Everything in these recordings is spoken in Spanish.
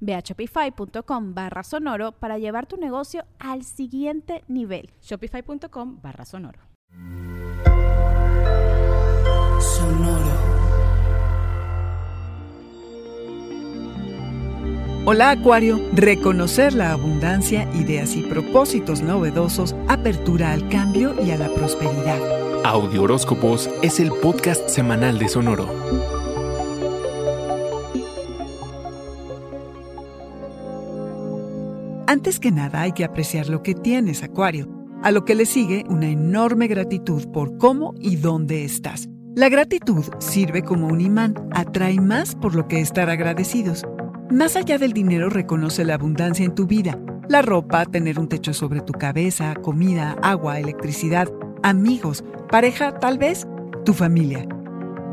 Ve a shopify.com barra sonoro para llevar tu negocio al siguiente nivel. Shopify.com barra sonoro. Sonoro. Hola Acuario, reconocer la abundancia, ideas y propósitos novedosos, apertura al cambio y a la prosperidad. Audio Horóscopos es el podcast semanal de Sonoro. Antes que nada hay que apreciar lo que tienes, Acuario, a lo que le sigue una enorme gratitud por cómo y dónde estás. La gratitud sirve como un imán, atrae más por lo que estar agradecidos. Más allá del dinero reconoce la abundancia en tu vida, la ropa, tener un techo sobre tu cabeza, comida, agua, electricidad, amigos, pareja tal vez, tu familia.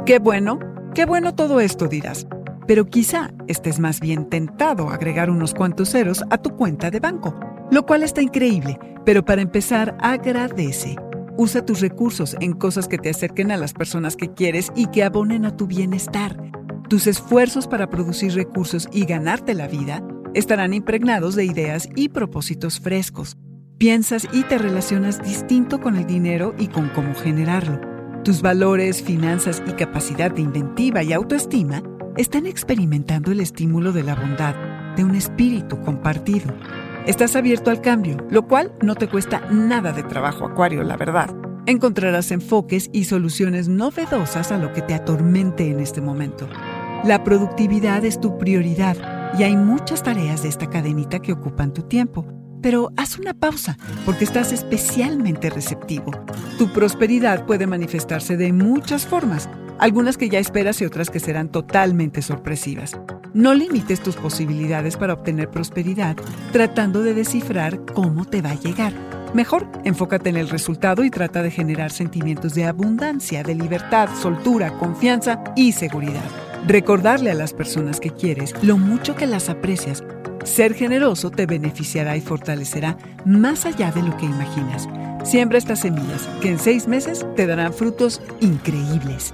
Qué bueno, qué bueno todo esto dirás pero quizá estés más bien tentado a agregar unos cuantos ceros a tu cuenta de banco, lo cual está increíble, pero para empezar agradece. Usa tus recursos en cosas que te acerquen a las personas que quieres y que abonen a tu bienestar. Tus esfuerzos para producir recursos y ganarte la vida estarán impregnados de ideas y propósitos frescos. Piensas y te relacionas distinto con el dinero y con cómo generarlo. Tus valores, finanzas y capacidad de inventiva y autoestima están experimentando el estímulo de la bondad, de un espíritu compartido. Estás abierto al cambio, lo cual no te cuesta nada de trabajo, Acuario, la verdad. Encontrarás enfoques y soluciones novedosas a lo que te atormente en este momento. La productividad es tu prioridad y hay muchas tareas de esta cadenita que ocupan tu tiempo. Pero haz una pausa porque estás especialmente receptivo. Tu prosperidad puede manifestarse de muchas formas algunas que ya esperas y otras que serán totalmente sorpresivas. No limites tus posibilidades para obtener prosperidad tratando de descifrar cómo te va a llegar. Mejor, enfócate en el resultado y trata de generar sentimientos de abundancia, de libertad, soltura, confianza y seguridad. Recordarle a las personas que quieres lo mucho que las aprecias. Ser generoso te beneficiará y fortalecerá más allá de lo que imaginas. Siembra estas semillas que en seis meses te darán frutos increíbles.